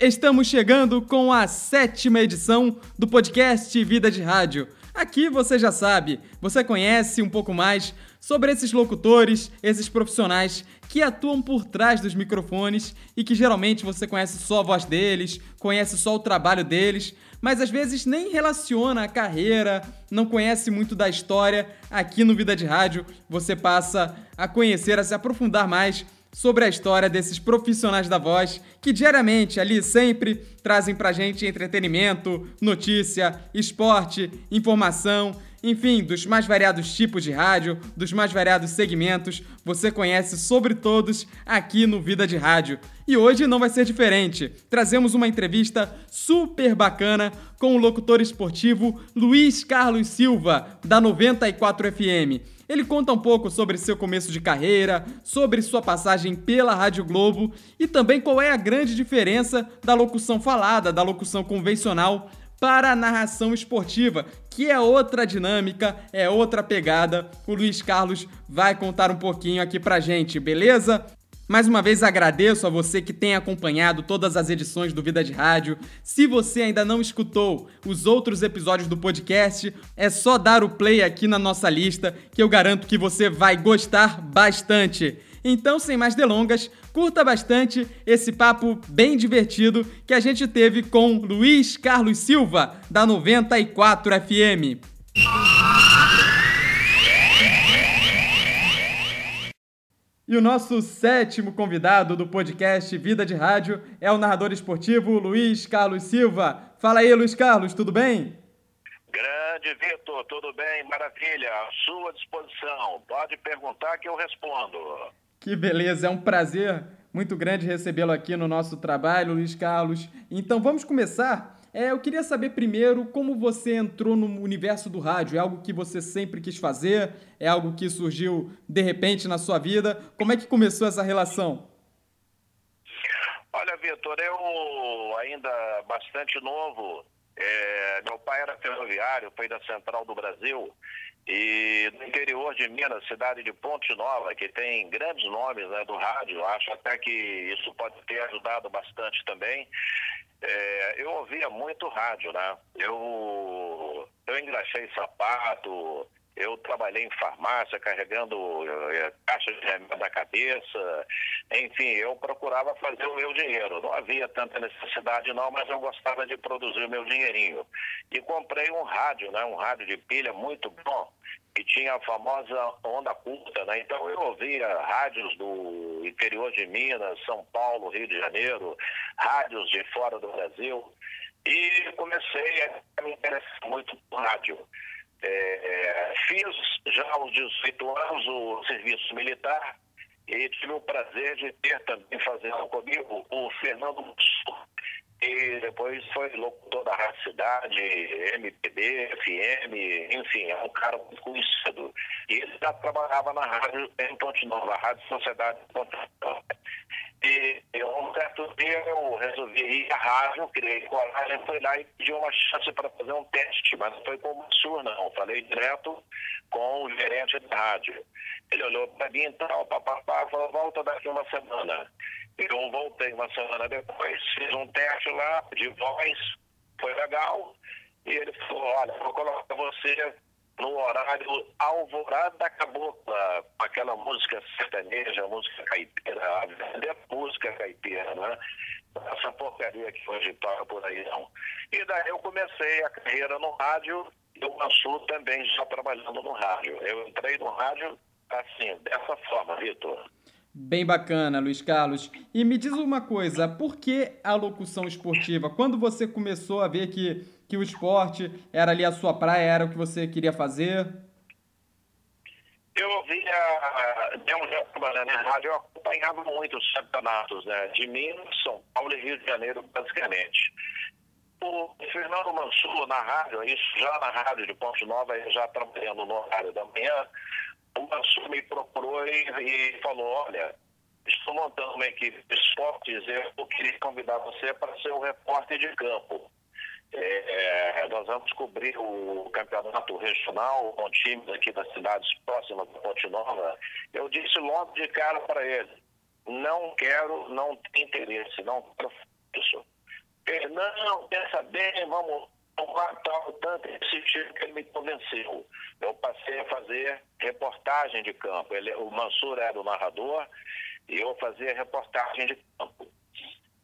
Estamos chegando com a sétima edição do podcast Vida de Rádio. Aqui você já sabe, você conhece um pouco mais sobre esses locutores, esses profissionais que atuam por trás dos microfones e que geralmente você conhece só a voz deles, conhece só o trabalho deles, mas às vezes nem relaciona a carreira, não conhece muito da história. Aqui no Vida de Rádio você passa a conhecer, a se aprofundar mais sobre a história desses profissionais da voz que diariamente ali sempre trazem pra gente entretenimento, notícia, esporte, informação, enfim, dos mais variados tipos de rádio, dos mais variados segmentos, você conhece sobre todos aqui no Vida de Rádio. E hoje não vai ser diferente. Trazemos uma entrevista super bacana com o locutor esportivo Luiz Carlos Silva, da 94 FM. Ele conta um pouco sobre seu começo de carreira, sobre sua passagem pela Rádio Globo e também qual é a grande diferença da locução falada, da locução convencional para a narração esportiva, que é outra dinâmica, é outra pegada. O Luiz Carlos vai contar um pouquinho aqui pra gente, beleza? Mais uma vez agradeço a você que tem acompanhado todas as edições do Vida de Rádio. Se você ainda não escutou os outros episódios do podcast, é só dar o play aqui na nossa lista que eu garanto que você vai gostar bastante. Então, sem mais delongas, curta bastante esse papo bem divertido que a gente teve com Luiz Carlos Silva, da 94 FM. E o nosso sétimo convidado do podcast Vida de Rádio é o narrador esportivo Luiz Carlos Silva. Fala aí, Luiz Carlos, tudo bem? Grande Vitor, tudo bem? Maravilha, à sua disposição. Pode perguntar que eu respondo. Que beleza, é um prazer muito grande recebê-lo aqui no nosso trabalho, Luiz Carlos. Então vamos começar é, eu queria saber primeiro como você entrou no universo do rádio. É algo que você sempre quis fazer? É algo que surgiu de repente na sua vida? Como é que começou essa relação? Olha, Vitor, eu ainda bastante novo. É, meu pai era ferroviário, foi da Central do Brasil. E no interior de Minas, cidade de Ponte Nova, que tem grandes nomes né, do rádio, acho até que isso pode ter ajudado bastante também. É, eu ouvia muito rádio, né? Eu, eu engraxei sapato, eu trabalhei em farmácia carregando é, caixa de remédio na cabeça, enfim, eu procurava fazer o meu dinheiro. Não havia tanta necessidade não, mas eu gostava de produzir o meu dinheirinho. E comprei um rádio, né? Um rádio de pilha muito bom que tinha a famosa onda curta, né? Então eu ouvia rádios do interior de Minas, São Paulo, Rio de Janeiro, rádios de fora do Brasil e comecei a me interessar muito por rádio. É, é, fiz já aos 18 anos o serviço militar e tive o prazer de ter também fazendo comigo o Fernando Musso, e depois foi locutor da Rádio Cidade, MPB, FM, enfim, é um cara muito conhecido. E ele já trabalhava na rádio em Ponte Nova, a Rádio Sociedade de Ponte Nova. E um certo dia eu resolvi ir à rádio, criei coragem, fui lá e pedi uma chance para fazer um teste, mas não foi com o Mansur, não. Falei direto com o gerente da rádio. Ele olhou para mim e tal, papapá, falou, volta daqui uma semana. Eu voltei uma semana depois, fiz um teste lá de voz, foi legal. E ele falou, olha, vou colocar você no horário Alvorada da Cabocla, aquela música sertaneja, música caipira, a verdadeira música caipira, né? Essa porcaria que hoje toca por aí não. E daí eu comecei a carreira no rádio e o Mansur também já trabalhando no rádio. Eu entrei no rádio assim, dessa forma, Vitor. Bem bacana, Luiz Carlos. E me diz uma coisa, por que a locução esportiva? Quando você começou a ver que, que o esporte era ali a sua praia, era o que você queria fazer? Eu via, em rádio, eu acompanhava muito os campeonatos né, de Minas, São Paulo e Rio de Janeiro, basicamente. O Fernando Mansur, na rádio, isso já na rádio de Ponte Nova, já trabalhando no horário da manhã, o Mansur me procurou e, e falou, olha, estou montando uma equipe de esportes, eu queria convidar você para ser o repórter de campo. É, é, nós vamos cobrir o campeonato regional com times aqui das cidades próximas da Ponte Nova. Eu disse logo de cara para ele, não quero, não tenho interesse, não quero isso. Ele, não, pensa bem, vamos tal, tanto insistir que ele me convenceu. Eu passei a fazer reportagem de campo. Ele, o Mansur era o narrador e eu fazia reportagem de campo.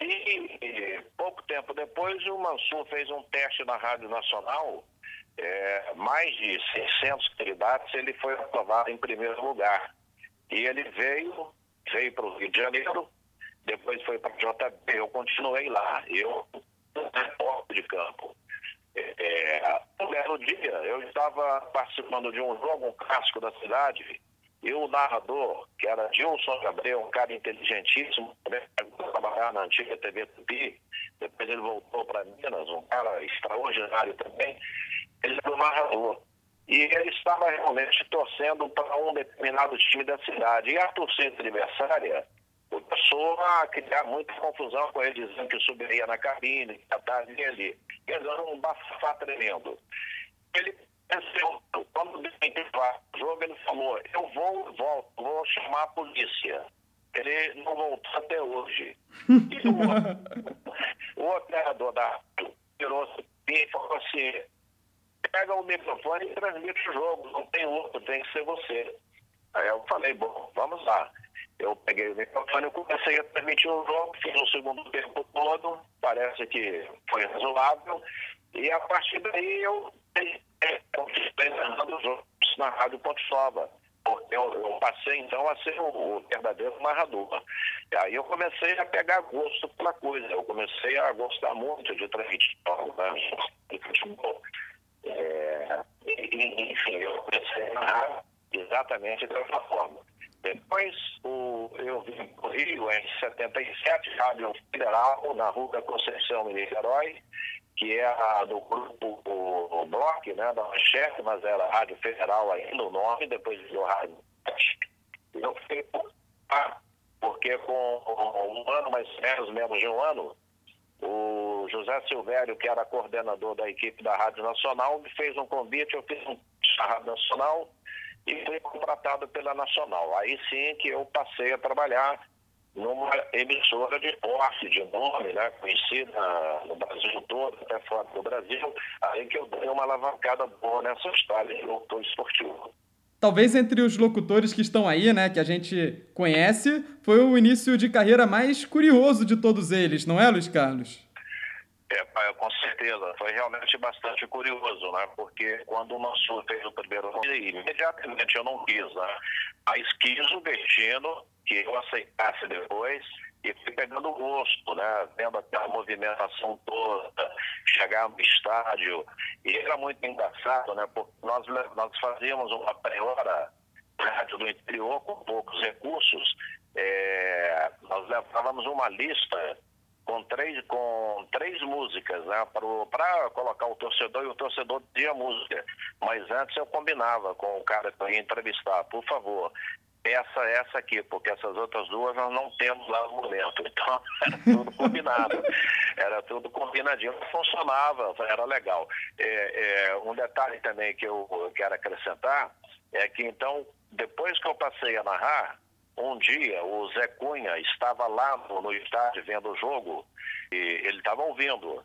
E, e pouco tempo depois o Mansur fez um teste na Rádio Nacional, é, mais de 600 candidatos, ele foi aprovado em primeiro lugar. E ele veio, veio para o Rio de Janeiro, depois foi para JB, eu continuei lá, eu repórter de campo. É, um belo dia, eu estava participando de um jogo, um clássico da cidade, e o narrador, que era Gilson Gabriel, um cara inteligentíssimo, trabalhar na antiga TV Tupi, depois ele voltou para Minas, um cara extraordinário também, ele era o narrador. E ele estava realmente torcendo para um determinado time da cidade. E a torcida adversária começou a criar muita confusão com ele, dizendo que subiria na cabine, que estaria ali. Quer dizer, um bafafá tremendo. Ele pensou, quando deu o jogo, ele falou, eu vou, volto, vou chamar a polícia. Ele não voltou até hoje. E o, o operador da virou-se e falou assim, pega o microfone e transmite o jogo, não tem outro, tem que ser você. Aí eu falei, bom, vamos lá. Eu peguei o microfone e comecei a transmitir o jogo, fiz o segundo tempo todo, parece que foi razoável, e a partir daí eu narrando os jogos na Rádio Ponte. Porque eu, eu, passei então a ser o, o, verdadeiro narrador. E aí eu comecei a pegar gosto pela coisa, eu comecei a gostar muito de transmitir jogos né, de futebol. É, enfim, eu comecei a narrar exatamente dessa forma. Depois o, eu vim para o Rio em 77, Rádio Federal, na Rua da Conceição em Niterói, que é a do grupo Block, né, da Manchete, mas era Rádio Federal ainda o nome, depois virou Rádio Eu fiquei porque com um ano, mais ou menos, menos de um ano, o José Silvério, que era coordenador da equipe da Rádio Nacional, me fez um convite, eu fiz um Rádio Nacional, e fui contratado pela Nacional. Aí sim que eu passei a trabalhar numa emissora de posse, de nome, né, conhecida no Brasil todo, até fora do Brasil, aí que eu dei uma alavancada boa nessa história de locutor esportivo. Talvez entre os locutores que estão aí, né, que a gente conhece, foi o início de carreira mais curioso de todos eles, não é, Luiz Carlos? É, com certeza. Foi realmente bastante curioso, né? Porque quando o Mansur fez o primeiro imediatamente eu não quis, né? Mas quis o destino que eu aceitasse depois e fui pegando gosto, né? Vendo aquela movimentação toda, chegar no estádio. E era muito engraçado, né? Porque nós, nós fazíamos uma pré-hora rádio do interior com poucos recursos. É, nós levávamos uma lista com três, com três músicas, né? Para colocar o torcedor e o torcedor dizia música. Mas antes eu combinava com o cara que eu ia entrevistar, por favor, essa, essa aqui, porque essas outras duas nós não temos lá no momento. Então, era tudo combinado. era tudo combinadinho, funcionava, era legal. É, é, um detalhe também que eu quero acrescentar é que, então, depois que eu passei a narrar, um dia o Zé Cunha estava lá no, no estádio vendo o jogo e ele estava ouvindo.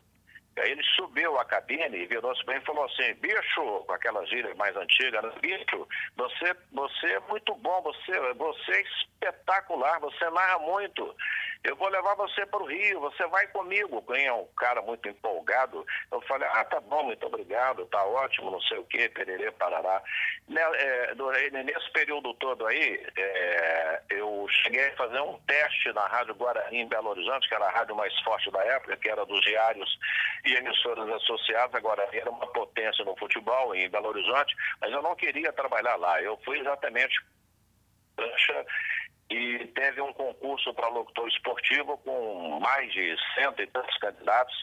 Aí ele subiu a cabine e virou-se bem e falou assim, bicho, com aquela gíria mais antiga, né? bicho, você, você é muito bom, você, você é espetacular, você narra muito. Eu vou levar você para o Rio, você vai comigo. Ganha um cara muito empolgado. Eu falei, ah, tá bom, muito obrigado, tá ótimo, não sei o quê, pererê, parará. Né, é, nesse período todo aí, é, eu cheguei a fazer um teste na Rádio Guarani em Belo Horizonte, que era a rádio mais forte da época, que era dos diários e emissoras associadas. A Guarani era uma potência no futebol em Belo Horizonte, mas eu não queria trabalhar lá. Eu fui exatamente e teve um concurso para locutor esportivo com mais de cento e tantos candidatos.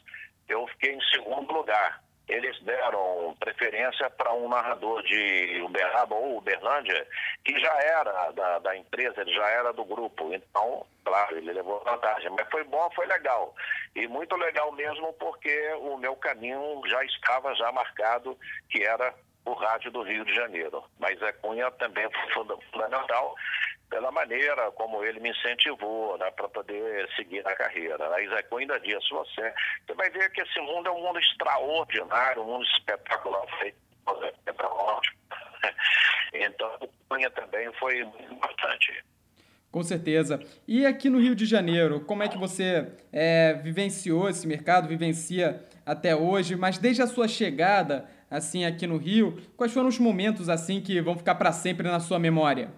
Eu fiquei em segundo lugar. Eles deram preferência para um narrador de Uberaba ou Uberlândia, que já era da, da empresa, ele já era do grupo. Então, claro, ele levou vantagem. Mas foi bom, foi legal. E muito legal mesmo porque o meu caminho já estava já marcado, que era o rádio do Rio de Janeiro. Mas a Cunha também foi fundamental pela maneira como ele me incentivou né, para poder seguir na carreira. A Isaac ainda diz, você, você vai ver que esse mundo é um mundo extraordinário, um mundo espetacular, feito é ótimo. Então, a Cunha também foi muito importante. Com certeza. E aqui no Rio de Janeiro, como é que você é, vivenciou esse mercado, vivencia até hoje, mas desde a sua chegada assim aqui no Rio, quais foram os momentos assim que vão ficar para sempre na sua memória?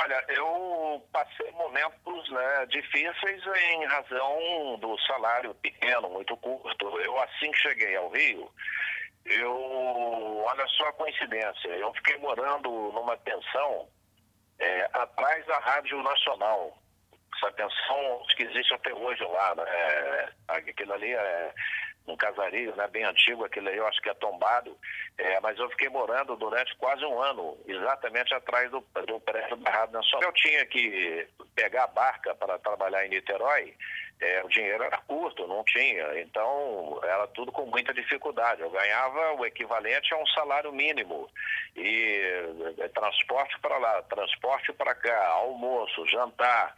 Olha, eu passei momentos né, difíceis em razão do salário pequeno, muito curto. Eu assim que cheguei ao Rio, eu, olha só a coincidência, eu fiquei morando numa pensão é, atrás da Rádio Nacional. Essa pensão que existe até hoje lá, né? É, aquilo ali é um casario né, bem antigo, aquele aí eu acho que é tombado, é, mas eu fiquei morando durante quase um ano, exatamente atrás do, do prédio Rádio Nacional. Eu tinha que pegar a barca para trabalhar em Niterói, é, o dinheiro era curto, não tinha, então era tudo com muita dificuldade. Eu ganhava o equivalente a um salário mínimo e é, transporte para lá, transporte para cá, almoço, jantar,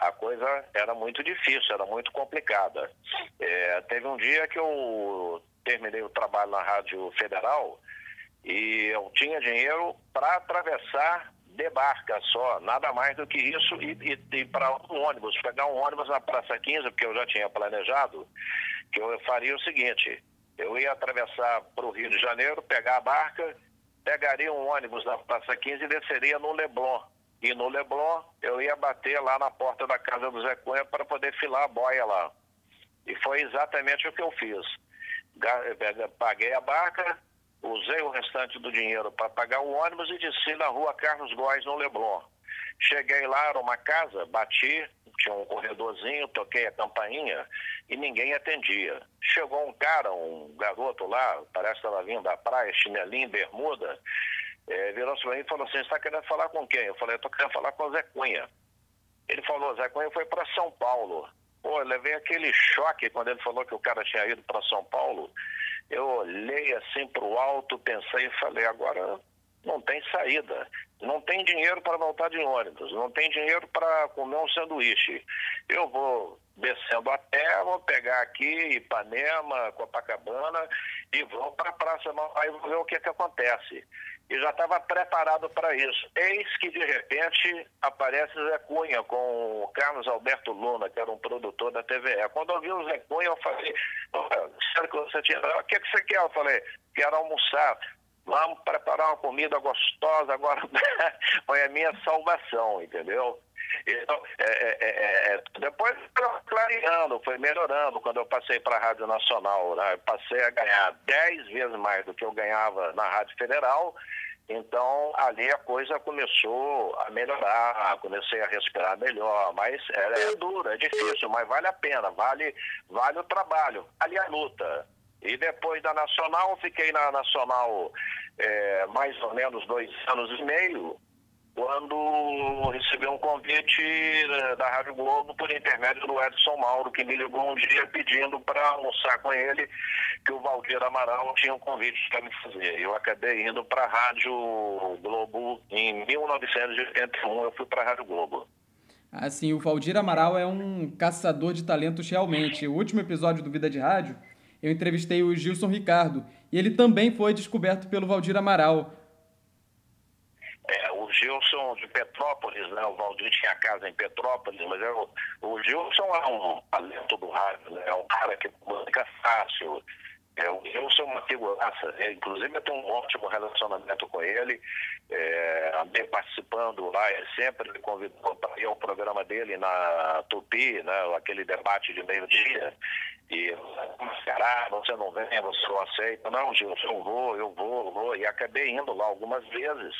a coisa era muito difícil, era muito complicada. É, teve um dia que eu terminei o trabalho na Rádio Federal e eu tinha dinheiro para atravessar de barca só, nada mais do que isso, e, e, e para um ônibus, pegar um ônibus na Praça 15, porque eu já tinha planejado, que eu faria o seguinte, eu ia atravessar para o Rio de Janeiro, pegar a barca, pegaria um ônibus na Praça 15 e desceria no Leblon. E no Leblon eu ia bater lá na porta da casa do Zé Cunha para poder filar a boia lá. E foi exatamente o que eu fiz. Paguei a barca, usei o restante do dinheiro para pagar o ônibus e desci na rua Carlos Góes, no Leblon. Cheguei lá, era uma casa, bati, tinha um corredorzinho, toquei a campainha e ninguém atendia. Chegou um cara, um garoto lá, parece que estava vindo da praia, chinelinho, bermuda, é, virou-se para mim e falou assim, você está querendo falar com quem? Eu falei, estou querendo falar com o Zé Cunha. Ele falou, Zé Cunha foi para São Paulo. Pô, eu levei aquele choque quando ele falou que o cara tinha ido para São Paulo. Eu olhei assim para o alto, pensei e falei, agora não tem saída. Não tem dinheiro para voltar de ônibus, não tem dinheiro para comer um sanduíche. Eu vou descendo a terra, vou pegar aqui Ipanema, Copacabana e vou para a Praça Aí vou ver o que, que acontece e já estava preparado para isso. Eis que, de repente, aparece Zé Cunha com o Carlos Alberto Luna, que era um produtor da TVE. Quando eu vi o Zé Cunha, eu falei, sério que você tinha... O que, que você quer? Eu falei, quero almoçar. Vamos preparar uma comida gostosa, agora foi a minha salvação, entendeu? Então, é, é, é, é depois foi clareando, foi melhorando quando eu passei para a Rádio Nacional. Né? passei a ganhar 10 vezes mais do que eu ganhava na Rádio Federal. Então, ali a coisa começou a melhorar, comecei a respirar melhor, mas é, é duro, é difícil, mas vale a pena, vale, vale o trabalho, vale a luta. E depois da Nacional, fiquei na Nacional é, mais ou menos dois anos e meio, quando recebi um convite né, da Rádio Globo por intermédio do Edson Mauro, que me ligou um dia pedindo para almoçar com ele, que o Valdir Amaral tinha um convite para me fazer. Eu acabei indo para a Rádio Globo em 1981, eu fui para a Rádio Globo. Assim, o Valdir Amaral é um caçador de talentos realmente. O último episódio do Vida de Rádio, eu entrevistei o Gilson Ricardo, e ele também foi descoberto pelo Valdir Amaral. É, Gilson de Petrópolis, né? O Valdir tinha casa em Petrópolis, mas é o, Gilson é um talento do rádio, né? É um cara que música fácil. É, o Gilson é uma figuraça. É, inclusive, eu tenho um ótimo relacionamento com ele. É, andei participando lá, ele sempre me convidou para ir ao programa dele na Tupi, né? Aquele debate de meio-dia. E mascarar, você não vem, você não aceita. Não, Gilson, eu vou, eu vou, eu vou. E acabei indo lá algumas vezes,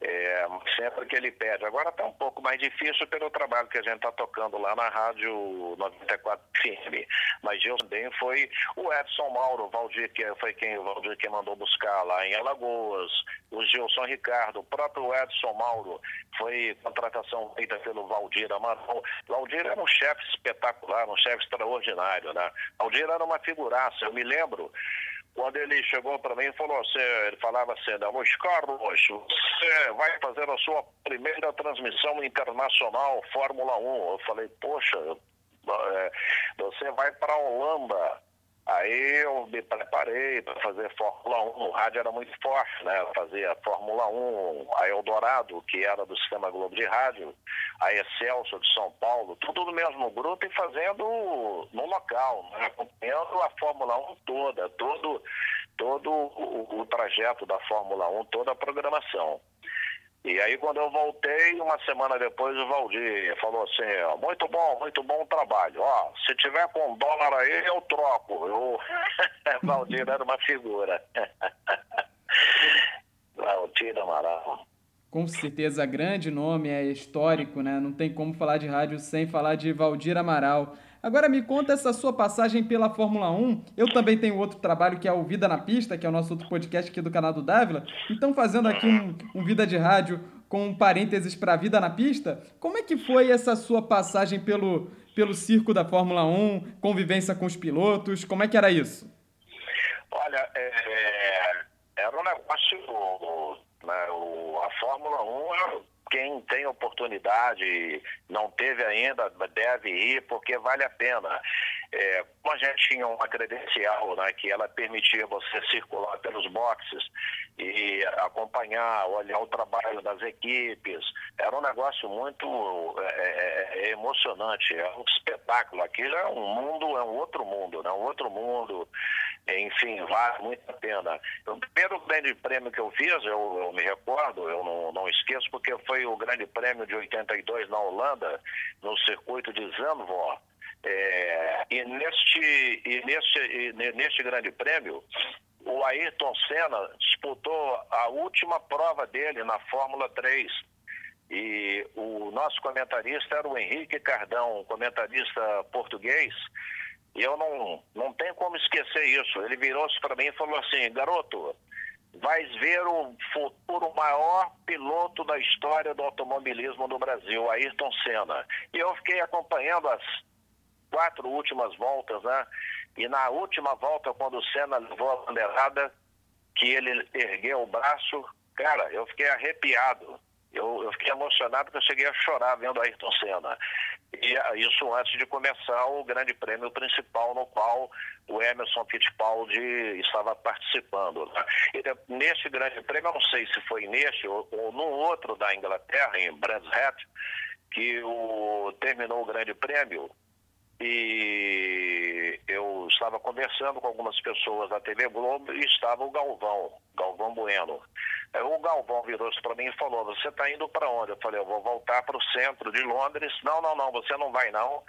é, sempre que ele pede. Agora está um pouco mais difícil pelo trabalho que a gente está tocando lá na Rádio 94 FM. Mas Gilson também foi o Edson Mauro, o Valdir, que foi quem o Valdir que mandou buscar lá em Alagoas, o Gilson Ricardo, o próprio Edson Mauro, foi contratação feita pelo Valdir Amaral. Valdir era um chefe espetacular, um chefe extraordinário, né? Aldir era uma figuraça. Eu me lembro quando ele chegou para mim e falou assim, ele falava assim, Luiz Carlos, você vai fazer a sua primeira transmissão internacional Fórmula 1. Eu falei, poxa, é, você vai para a Holanda. Aí eu me preparei para fazer Fórmula 1. O rádio era muito forte, né? Eu fazia Fórmula 1, a Eldorado, que era do Sistema Globo de Rádio, a Excelso de São Paulo, tudo no mesmo grupo e fazendo no local, né? acompanhando a Fórmula 1 toda, todo, todo o, o trajeto da Fórmula 1, toda a programação. E aí quando eu voltei, uma semana depois o Valdir falou assim, ó, muito bom, muito bom trabalho. Ó, se tiver com dólar aí, eu troco. Eu... Valdir era uma figura. Valdir Amaral. Com certeza, grande nome, é histórico, né? Não tem como falar de rádio sem falar de Valdir Amaral. Agora me conta essa sua passagem pela Fórmula 1. Eu também tenho outro trabalho que é o Vida na Pista, que é o nosso outro podcast aqui do canal do Dávila. Então, fazendo aqui um, um Vida de Rádio com um parênteses para Vida na Pista, como é que foi essa sua passagem pelo, pelo circo da Fórmula 1, convivência com os pilotos? Como é que era isso? Olha, é, é era um negócio. Né, o, a Fórmula 1 é quem tem oportunidade, não teve ainda, deve ir, porque vale a pena. É, a gente tinha uma credencial né, que ela permitia você circular pelos boxes e acompanhar, olhar o trabalho das equipes, era um negócio muito é, é, é emocionante, é um espetáculo. Aquilo é um mundo, é um outro mundo, né, um outro mundo enfim, vale muito a pena. O primeiro grande prêmio que eu fiz, eu, eu me recordo, eu não, não, esqueço, porque foi o grande prêmio de 82 na Holanda, no circuito de Zandvoort. É, e, neste, e, neste, e neste grande prêmio, o Ayrton Senna disputou a última prova dele na Fórmula 3. E o nosso comentarista era o Henrique Cardão, comentarista português, e eu não, não tenho como esquecer isso. Ele virou-se para mim e falou assim: garoto, vais ver o futuro maior piloto da história do automobilismo no Brasil, Ayrton Senna. E eu fiquei acompanhando as quatro últimas voltas, né? E na última volta, quando o Senna levou a bandeirada, que ele ergueu o braço, cara, eu fiquei arrepiado. Eu, eu fiquei emocionado porque eu cheguei a chorar vendo Ayrton Senna. E ah, isso antes de começar o grande prêmio principal no qual o Emerson Fittipaldi estava participando. Né? Nesse grande prêmio, eu não sei se foi neste ou, ou no outro da Inglaterra, em Brands Hatch, que o, terminou o grande prêmio e eu estava conversando com algumas pessoas da TV Globo e estava o Galvão, Galvão Bueno. O Galvão virou-se para mim e falou: Você está indo para onde? Eu falei: Eu vou voltar para o centro de Londres. Não, não, não, você não vai não.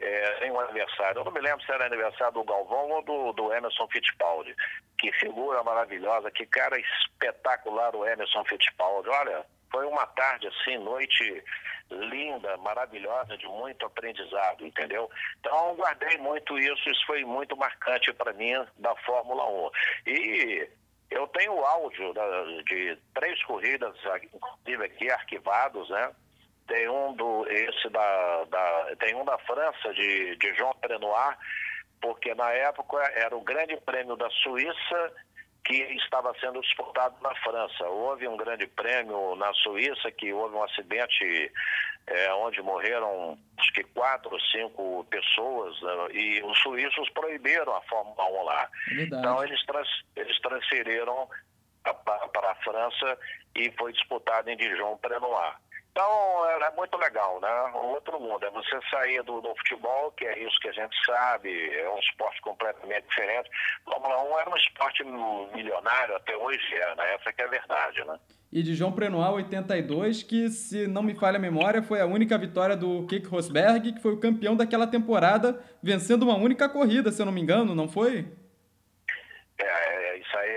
É, um aniversário. Eu não me lembro se era aniversário do Galvão ou do, do Emerson Fittipaldi. Que figura maravilhosa, que cara espetacular o Emerson Fittipaldi. Olha, foi uma tarde assim, noite linda, maravilhosa, de muito aprendizado, entendeu? Então, guardei muito isso, isso foi muito marcante para mim da Fórmula 1. E eu tenho áudio da, de três corridas, inclusive aqui, arquivados, né? Tem um do esse da, da tem um da França de, de João Prenoir, porque na época era o Grande Prêmio da Suíça que estava sendo disputado na França. Houve um grande prêmio na Suíça que houve um acidente é, onde morreram acho que quatro ou cinco pessoas né, e os suíços proibiram a Fórmula 1 lá. É então eles, trans, eles transferiram para a França e foi disputado em Dijon Prenoir. Então, é, é muito legal, né? Outro mundo. É você sair do, do, futebol, que é isso que a gente sabe, é um esporte completamente diferente. Fórmula 1 era um esporte milionário, até hoje é, né? Essa que é a verdade, né? E de João Prenoir 82, que, se não me falha a memória, foi a única vitória do Kik Rosberg, que foi o campeão daquela temporada, vencendo uma única corrida, se eu não me engano, não foi? É, isso aí,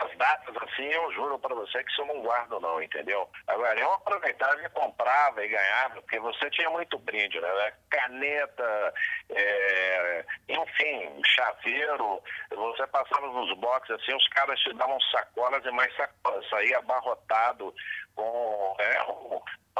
essas datas assim, eu juro para você que isso eu não guardo não, entendeu? Agora, eu aproveitava e comprava e ganhava, porque você tinha muito brinde, né? Caneta, é, enfim, chaveiro, você passava nos boxes assim, os caras te davam sacolas e mais sacolas, saía abarrotado com é,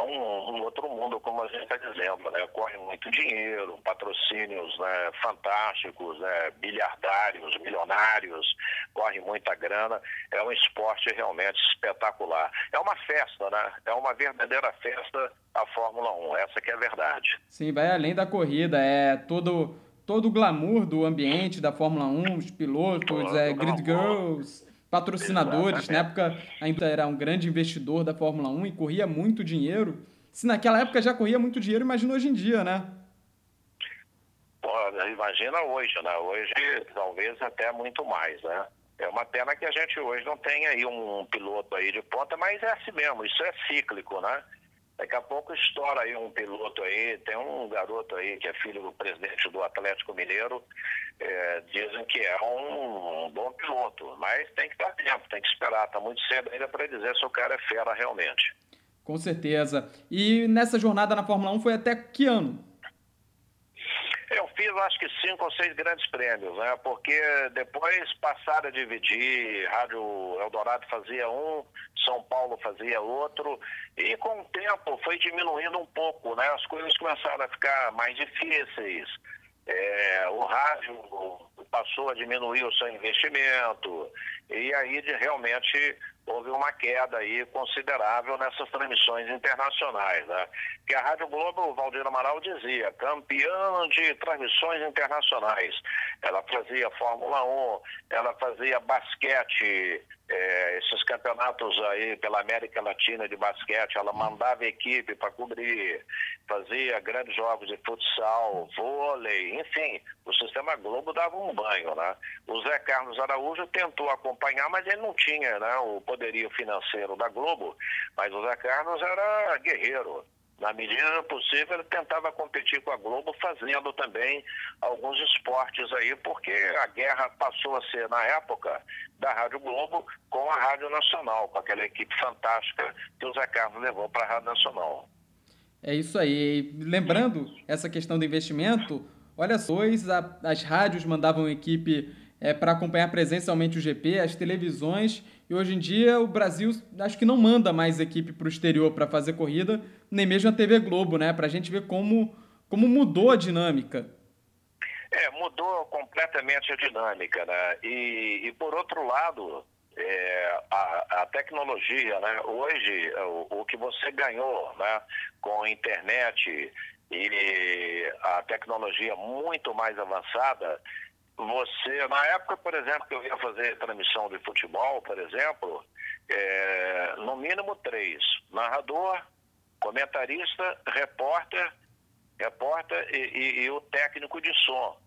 um, um, outro mundo, como a gente está dizendo, né? Corre muito dinheiro, patrocínios né? fantásticos, né? bilhardários, milionários, corre muita grana. É um esporte realmente espetacular. É uma festa, né? É uma verdadeira festa a Fórmula 1, essa que é a verdade. Sim, vai além da corrida, é todo, todo o glamour do ambiente da Fórmula 1, os pilotos, é, grid girls patrocinadores. Exatamente. Na época, ainda era um grande investidor da Fórmula 1 e corria muito dinheiro. Se naquela época já corria muito dinheiro, imagina hoje em dia, né? Pô, imagina hoje, né? Hoje talvez até muito mais, né? É uma pena que a gente hoje não tenha aí um piloto aí de ponta, mas é assim mesmo, isso é cíclico, né? Daqui a pouco estoura aí um piloto aí, tem um garoto aí que é filho do presidente do Atlético Mineiro, é, dizem que é um, um, bom piloto, mas tem que dar tempo, tem que esperar, está muito cedo ainda para dizer se o cara é fera realmente. Com certeza. E nessa jornada na Fórmula 1 foi até que ano? Eu fiz acho que cinco ou seis grandes prêmios, né? Porque depois passaram a dividir, Rádio Eldorado fazia um, São Paulo fazia outro, e com o tempo foi diminuindo um pouco, né? As coisas começaram a ficar mais difíceis. É, o rádio passou a diminuir o seu investimento, e aí realmente houve uma queda aí considerável nessas transmissões internacionais. Né? Que a Rádio Globo, o Valdir Amaral dizia, campeã de transmissões internacionais. Ela fazia Fórmula 1, ela fazia basquete, é, esses campeonatos aí pela América Latina de basquete, ela mandava equipe para cobrir, fazia grandes jogos de futsal, vôlei, enfim, o sistema Globo dava um banho, né? O Zé Carlos Araújo tentou acompanhar, mas ele não tinha né, o poderio financeiro da Globo, mas o Zé Carlos era guerreiro. Na medida possível, ele tentava competir com a Globo, fazendo também alguns esportes aí, porque a guerra passou a ser, na época, da Rádio Globo com a Rádio Nacional, com aquela equipe fantástica que o Zé Carlos levou para a Rádio Nacional. É isso aí. Lembrando essa questão do investimento, olha só, as rádios mandavam equipe é, para acompanhar presencialmente o GP, as televisões, e hoje em dia o Brasil acho que não manda mais equipe para o exterior para fazer corrida, nem mesmo a TV Globo, né? Para a gente ver como, como mudou a dinâmica. É, mudou completamente a dinâmica, né? E, e por outro lado, é, a, a, tecnologia, né? Hoje, o, o que você ganhou, né? Com a internet e a tecnologia muito mais avançada, você, na época, por exemplo, que eu ia fazer transmissão de futebol, por exemplo, é, no mínimo três: narrador, comentarista, repórter, repórter e, e, e o técnico de som.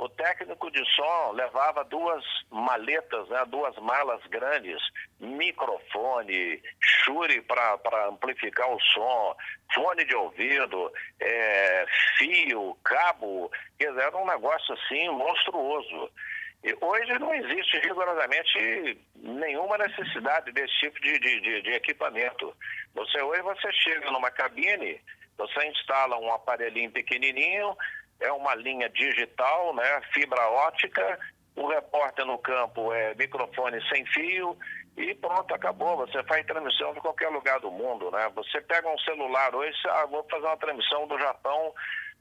O técnico de som levava duas maletas, né, duas malas grandes, microfone, chure para amplificar o som, fone de ouvido, é, fio, cabo, quer dizer, era um negócio assim monstruoso. E hoje não existe rigorosamente nenhuma necessidade desse tipo de, de, de, de equipamento. Você hoje você chega numa cabine, você instala um aparelhinho pequenininho, é uma linha digital, né, fibra ótica, o repórter no campo é microfone sem fio e pronto, acabou. Você faz transmissão de qualquer lugar do mundo, né? Você pega um celular hoje, ah, vou fazer uma transmissão do Japão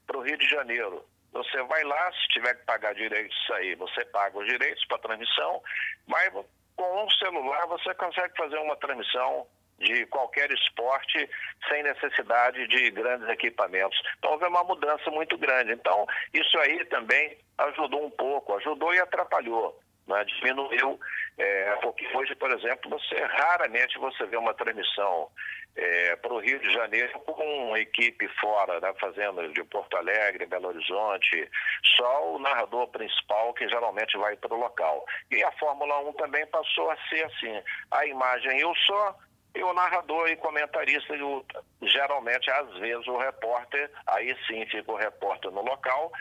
para o Rio de Janeiro. Você vai lá, se tiver que pagar direitos aí, você paga os direitos para transmissão, mas com um celular você consegue fazer uma transmissão de qualquer esporte sem necessidade de grandes equipamentos. Então houve uma mudança muito grande. Então isso aí também ajudou um pouco, ajudou e atrapalhou. Né? Diminuiu, é, porque hoje, por exemplo, você raramente você vê uma transmissão é, para o Rio de Janeiro com uma equipe fora, né, fazendo de Porto Alegre, Belo Horizonte, só o narrador principal que geralmente vai para o local. E a Fórmula 1 também passou a ser assim, a imagem eu só e o narrador e comentarista, e o, geralmente, às vezes, o repórter, aí sim fica o repórter no local,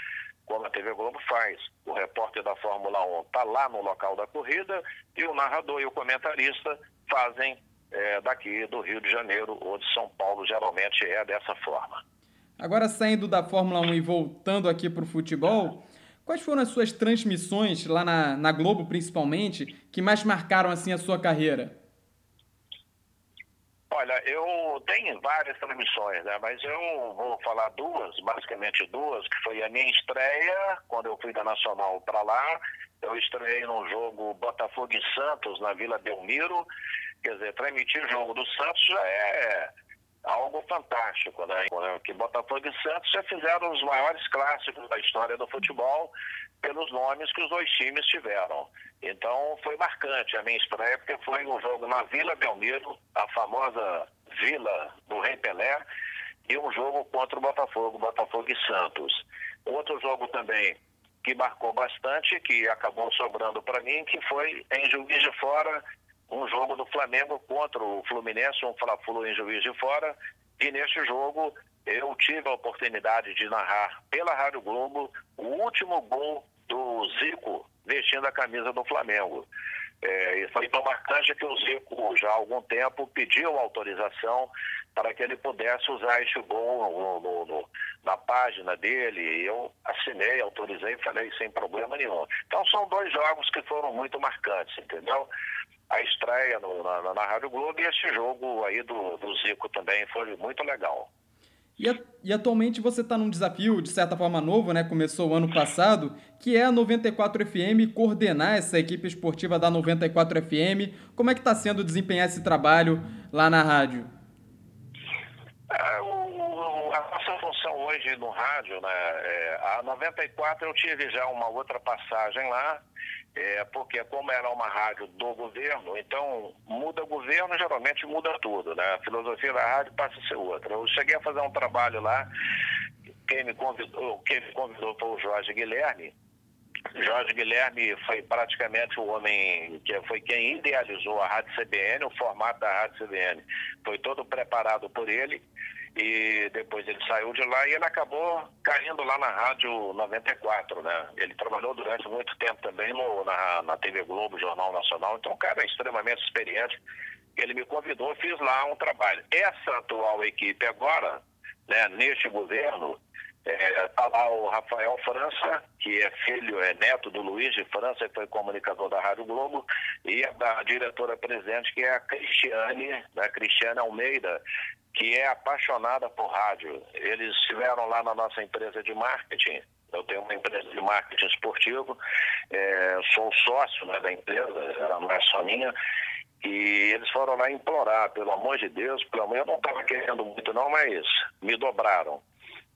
como a TV Globo faz. O repórter da Fórmula 1 está lá no local da corrida e o narrador e o comentarista fazem é, daqui do Rio de Janeiro ou de São Paulo, geralmente é dessa forma. Agora, saindo da Fórmula 1 e voltando aqui para o futebol, quais foram as suas transmissões lá na, na Globo, principalmente, que mais marcaram assim a sua carreira? Olha, eu tenho várias transmissões, né? Mas eu vou falar duas, basicamente duas, que foi a minha estreia, quando eu fui da Nacional para lá. Eu estreiei num jogo Botafogo e Santos, na Vila Belmiro. Quer dizer, transmitir o jogo do Santos já é algo fantástico, né? Que Botafogo e Santos já fizeram os maiores clássicos da história do futebol pelos nomes que os dois times tiveram. Então foi marcante a minha estreia, porque foi um jogo na Vila Belmiro, a famosa Vila do Rei Pelé, e um jogo contra o Botafogo, Botafogo e Santos. Outro jogo também que marcou bastante, que acabou sobrando para mim, que foi em Juiz de Fora, um jogo do Flamengo contra o Fluminense, um Fla-Flu em Juiz de Fora, e neste jogo eu tive a oportunidade de narrar pela Rádio Globo o último gol do Zico vestindo a camisa do Flamengo. É, e foi tão marcante que o Zico, já há algum tempo, pediu autorização para que ele pudesse usar este gol no, no, no, na página dele. E eu assinei, autorizei falei sem problema nenhum. Então são dois jogos que foram muito marcantes, entendeu? A estreia na, na Rádio Globo e esse jogo aí do, do Zico também foi muito legal. E, e atualmente você está num desafio, de certa forma, novo, né? Começou o ano passado, que é a 94 FM, coordenar essa equipe esportiva da 94 FM. Como é que está sendo desempenhar esse trabalho lá na rádio? É, o, a nossa função hoje no rádio, né? É, a 94 eu tive já uma outra passagem lá, é, porque como era uma rádio do governo, então muda governo, geralmente muda tudo, né? A filosofia da rádio passa a ser outra. Eu cheguei a fazer um trabalho lá, quem me convidou, quem me convidou foi o Jorge Guilherme. Jorge Guilherme foi praticamente o homem que foi quem idealizou a Rádio CBN, o formato da Rádio CBN. Foi todo preparado por ele e depois ele saiu de lá e ele acabou caindo lá na Rádio 94, né? Ele trabalhou durante muito tempo também no, na, na TV Globo, Jornal Nacional, então o cara é extremamente experiente. Ele me convidou, fiz lá um trabalho. Essa atual equipe agora, né, neste governo, Está é, tá lá o Rafael França, que é filho, é neto do Luiz de França, que foi comunicador da Rádio Globo, e a diretora presente, que é a Cristiane, a né, Cristiane Almeida, que é apaixonada por rádio. Eles estiveram lá na nossa empresa de marketing. Eu tenho uma empresa de marketing esportivo, é, sou sócio né, da empresa, não é só minha. E eles foram lá implorar, pelo amor de Deus, pelo amor, eu não estava querendo muito não, mas me dobraram.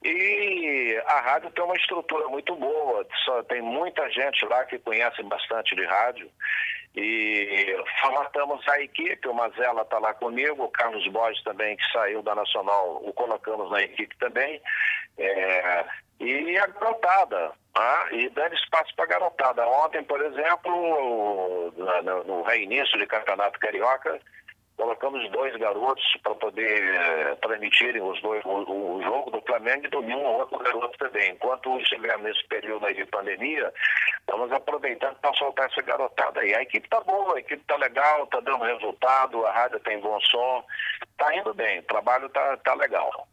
E a rádio tem uma estrutura muito boa, só tem muita gente lá que conhece bastante de rádio. E formatamos a equipe, o Mazela está lá comigo, o Carlos Borges também, que saiu da Nacional, o colocamos na equipe também. É, e a garotada, ah, e dando espaço para a garotada. Ontem, por exemplo, no, no reinício de Campeonato Carioca, colocamos dois garotos para poder é, transmitirem os dois, o, o, jogo do Flamengo e domingo um outro garoto também. Enquanto estivermos nesse período aí de pandemia, estamos aproveitando para soltar essa garotada aí. A equipe está boa, a equipe está legal, está dando resultado, a rádio tem bom som, está indo bem, o trabalho está tá legal.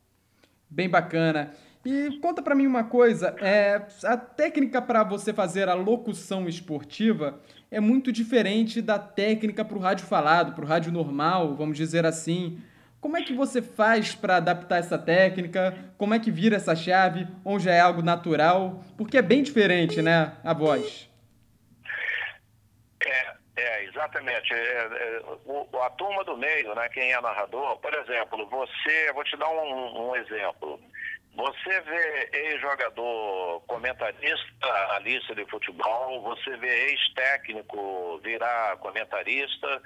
Bem bacana. E conta para mim uma coisa, é, a técnica para você fazer a locução esportiva é muito diferente da técnica para o rádio falado, para o rádio normal, vamos dizer assim. Como é que você faz para adaptar essa técnica? Como é que vira essa chave? Ou já é algo natural? Porque é bem diferente, né, a voz. É, é exatamente. É, é, o, a turma do meio, né, quem é narrador, por exemplo, você, vou te dar um, um exemplo. Você vê ex-jogador comentarista a lista de futebol, você vê ex-técnico virar comentarista,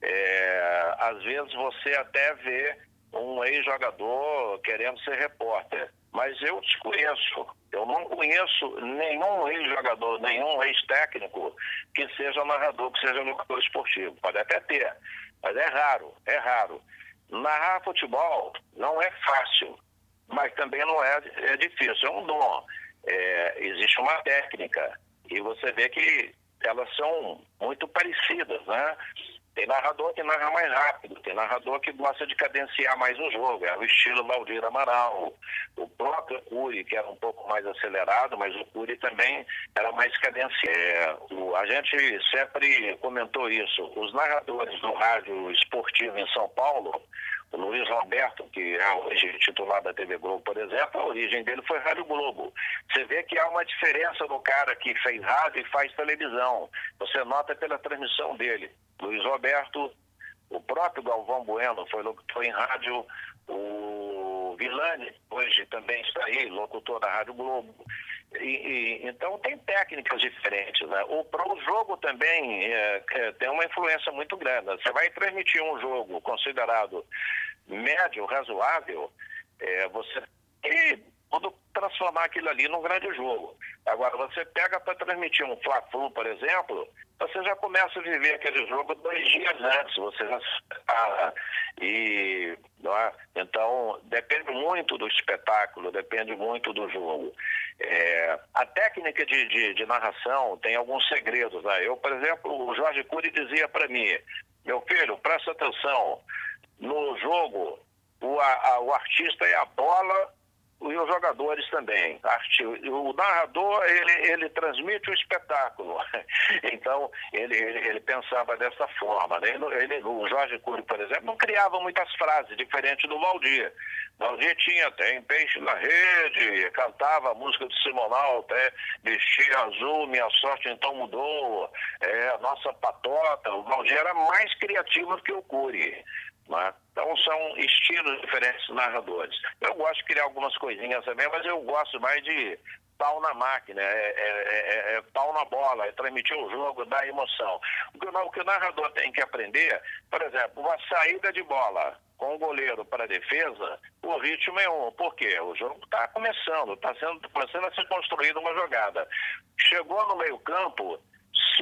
é, às vezes você até vê um ex-jogador querendo ser repórter. Mas eu desconheço, eu não conheço nenhum ex-jogador, nenhum ex-técnico que seja narrador, que seja locutor esportivo. Pode até ter, mas é raro, é raro. Narrar futebol não é fácil mas também não é, é difícil, é um dom. É, existe uma técnica e você vê que elas são muito parecidas, né? Tem narrador que narra mais rápido, tem narrador que gosta de cadenciar mais o jogo, é o estilo Valdir Amaral. O próprio Cury, que era um pouco mais acelerado, mas o Cury também era mais cadenciado. É, a gente sempre comentou isso. Os narradores do rádio esportivo em São Paulo, O Luiz Roberto, que é hoje titular da TV Globo, por exemplo, a origem dele foi Rádio Globo. Você vê que há uma diferença no cara que fez rádio e faz televisão. Você nota pela transmissão dele. Luiz Roberto, o próprio Galvão Bueno foi locutor em rádio, o Vilani hoje também está aí, locutor da Rádio Globo. E, e, então tem técnicas diferentes. Né? O, jogo também é, é, tem uma influência muito grande. Você vai transmitir um jogo considerado médio, razoável, é, você tem tudo transformar aquilo ali num grande jogo. Agora, você pega para transmitir um Fla-Flu, por exemplo, você já começa a viver aquele jogo dois dias antes, você já ah, e é? então depende muito do espetáculo, depende muito do jogo. É, a técnica de, de, de, narração tem alguns segredos. Né? Eu, por exemplo, o Jorge Cury dizia para mim, meu filho, presta atenção, no jogo o, a, o artista é a bola e os jogadores também. O narrador, ele, ele transmite o espetáculo. Então, ele, ele, pensava dessa forma. Né? Ele, o Jorge Cury, por exemplo, não criava muitas frases, diferente do Valdir. Valdir tinha, tem peixe na rede, cantava a música do Simonal, até vestia azul, minha sorte então mudou, é, nossa patota. O Valdir era mais criativo que o Cury. Né? Então são estilos diferentes de narradores. Eu gosto de criar algumas coisinhas também, mas eu gosto mais de pau na máquina, é, é, é, é pau na bola, é transmitir o jogo, dar emoção. O que, o que o narrador tem que aprender, por exemplo, uma saída de bola com o goleiro para a defesa, o ritmo é um. Por quê? O jogo está começando, está sendo, tá sendo construída uma jogada. Chegou no meio-campo,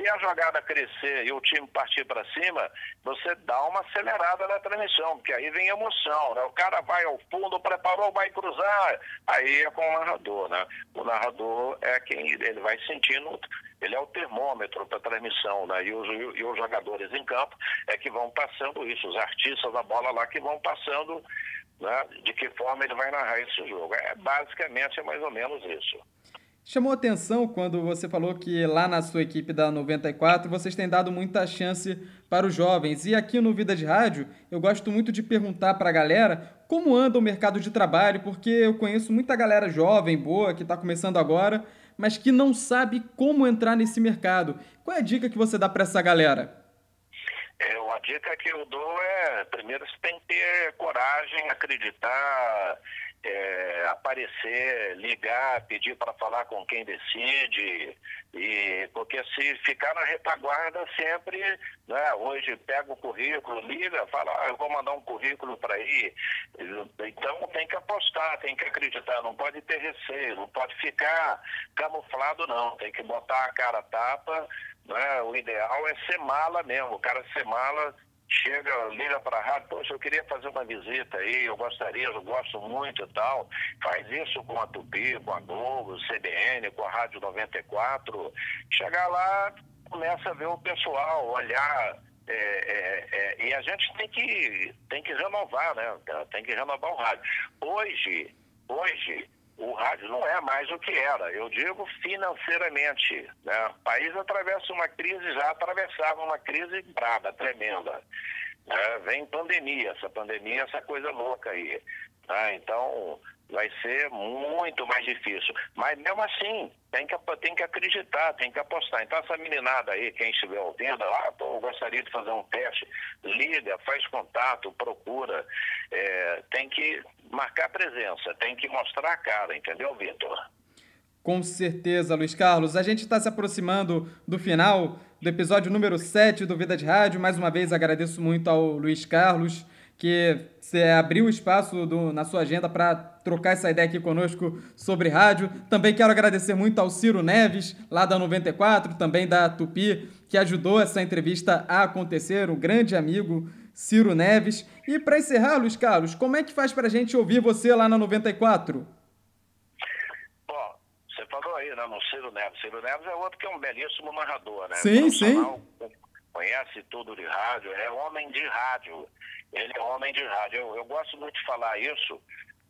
se a jogada crescer e o time partir para cima, você dá uma acelerada na transmissão, porque aí vem emoção, né? O cara vai ao fundo, preparou, vai cruzar, aí é com o narrador, né? O narrador é quem ele vai sentindo, ele é o termômetro para a transmissão, né? E os, e os jogadores em campo é que vão passando isso, os artistas da bola lá que vão passando né? de que forma ele vai narrar esse jogo. É basicamente é mais ou menos isso. Chamou atenção quando você falou que lá na sua equipe da 94 vocês têm dado muita chance para os jovens. E aqui no Vida de Rádio, eu gosto muito de perguntar para a galera como anda o mercado de trabalho, porque eu conheço muita galera jovem, boa, que está começando agora, mas que não sabe como entrar nesse mercado. Qual é a dica que você dá para essa galera? É, a dica que eu dou é, primeiro você tem que ter coragem, acreditar, é, aparecer, ligar, pedir para falar com quem decide, e porque se ficar na retaguarda sempre, né, hoje pega o currículo, liga, fala, ah, eu vou mandar um currículo para ir. Então tem que apostar, tem que acreditar, não pode ter receio, não pode ficar camuflado não, tem que botar a cara tapa, né? o ideal é ser mala mesmo, o cara ser mala chega, liga para a rádio, poxa, eu queria fazer uma visita aí, eu gostaria, eu gosto muito e tal. Faz isso com a Tupi, com a Globo, CBN, com a Rádio 94. Chegar lá, começa a ver o pessoal, olhar. É, é, é, e a gente tem que, tem que renovar, né? Tem que renovar o rádio. Hoje, hoje, o rádio não é mais o que era. Eu digo financeiramente. Né? O país atravessa uma crise, já atravessava uma crise braba, tremenda. Né? Vem pandemia, essa pandemia, essa coisa louca aí. Né? Então, vai ser muito mais difícil. Mas mesmo assim, tem que, tem que acreditar, tem que apostar. Então, essa meninada aí, quem estiver ouvindo, ah, eu gostaria de fazer um teste, liga, faz contato, procura. É, tem que marcar presença, tem que mostrar a cara, entendeu, Vitor? Com certeza, Luiz Carlos. A gente está se aproximando do final do episódio número 7 do Vida de Rádio. Mais uma vez agradeço muito ao Luiz Carlos que você abriu espaço do, na sua agenda para trocar essa ideia aqui conosco sobre rádio. Também quero agradecer muito ao Ciro Neves, lá da 94, também da Tupi, que ajudou essa entrevista a acontecer, um grande amigo, Ciro Neves. E para encerrar, Luiz Carlos, como é que faz para a gente ouvir você lá na 94? Bom, você falou aí, né, no Ciro Neves. Ciro Neves é outro que é um belíssimo narrador, né? Sim, sim. Conhece tudo de rádio, é homem de rádio ele é homem de rádio. Eu, eu gosto muito de falar isso,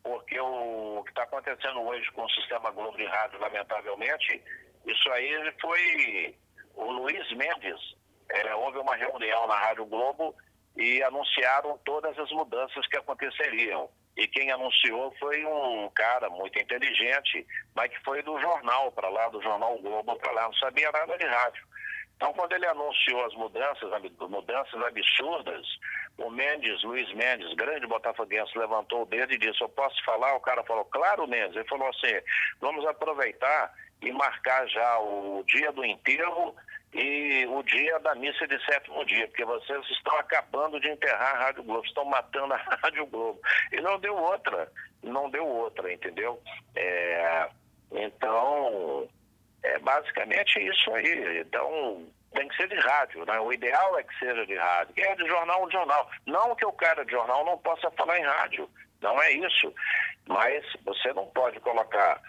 porque o, que está acontecendo hoje com o sistema Globo de rádio, lamentavelmente, isso aí foi o Luiz Mendes. É, houve uma reunião na Rádio Globo e anunciaram todas as mudanças que aconteceriam. E quem anunciou foi um cara muito inteligente, mas que foi do jornal para lá, do Jornal Globo para lá, não sabia nada de rádio. Então, quando ele anunciou as mudanças, mudanças absurdas, o Mendes, Luiz Mendes, grande botafoguense, levantou o dedo e disse: Eu posso falar? O cara falou: Claro, Mendes. Ele falou assim: Vamos aproveitar e marcar já o dia do enterro e o dia da missa de sétimo dia, porque vocês estão acabando de enterrar a Rádio Globo, estão matando a Rádio Globo. E não deu outra, não deu outra, entendeu? É, então, é basicamente isso aí. Então, tem que ser de rádio, né? O ideal é que seja de rádio. Quem é de jornal, de jornal. Não que o cara de jornal não possa falar em rádio, não é isso. Mas você não pode colocar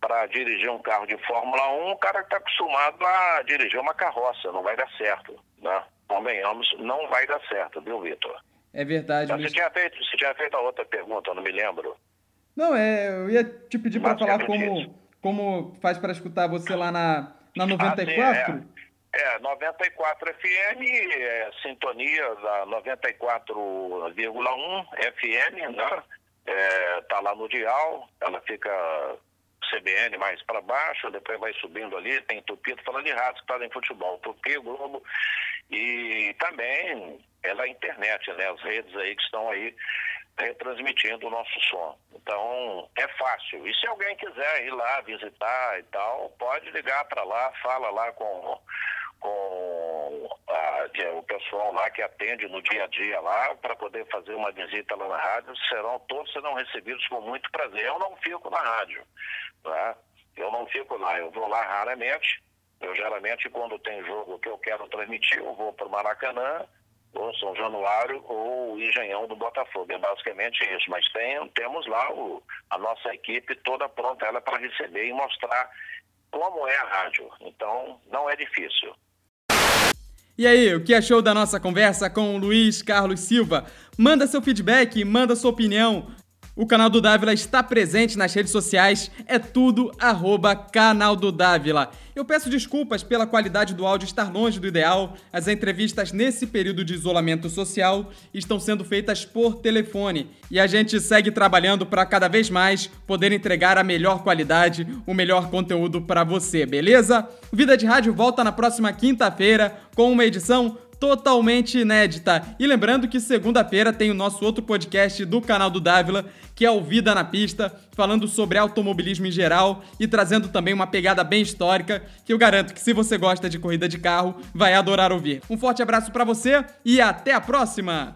para dirigir um carro de Fórmula 1, o cara está acostumado a dirigir uma carroça, não vai dar certo, né? Convenhamos, não vai dar certo, viu, Vitor? É verdade. Mas... Você, tinha feito, você tinha feito a outra pergunta, eu não me lembro. Não, é, eu ia te pedir para falar como, como faz para escutar você lá na, na 94. Ah, sim, é. É, 94 FM, é, sintonia da 94,1 FM, né? É, tá lá no dial, ela fica CBN mais para baixo, depois vai subindo ali, tem Tupi, falando de rádio que está em futebol, Tupi, Globo, e também pela internet, né? As redes aí que estão aí retransmitindo o nosso som. Então, é fácil. E se alguém quiser ir lá visitar e tal, pode ligar para lá, fala lá com com a, o pessoal lá que atende no dia a dia lá para poder fazer uma visita lá na rádio, serão todos serão recebidos com muito prazer. Eu não fico na rádio, tá? Eu não fico lá, eu vou lá raramente. Eu geralmente quando tem jogo que eu quero transmitir, eu vou para o Maracanã, ou São Januário, ou o Engenhão do Botafogo. É basicamente isso. Mas tem, temos lá o, a nossa equipe toda pronta ela para receber e mostrar como é a rádio. Então, não é difícil. E aí, o que achou da nossa conversa com o Luiz Carlos Silva? Manda seu feedback, manda sua opinião. O canal do Dávila está presente nas redes sociais, é tudo arroba canal do Dávila. Eu peço desculpas pela qualidade do áudio estar longe do ideal. As entrevistas nesse período de isolamento social estão sendo feitas por telefone e a gente segue trabalhando para cada vez mais poder entregar a melhor qualidade, o melhor conteúdo para você, beleza? Vida de Rádio volta na próxima quinta-feira com uma edição totalmente inédita. E lembrando que segunda-feira tem o nosso outro podcast do canal do Dávila, que é o Vida na Pista, falando sobre automobilismo em geral e trazendo também uma pegada bem histórica, que eu garanto que se você gosta de corrida de carro, vai adorar ouvir. Um forte abraço para você e até a próxima.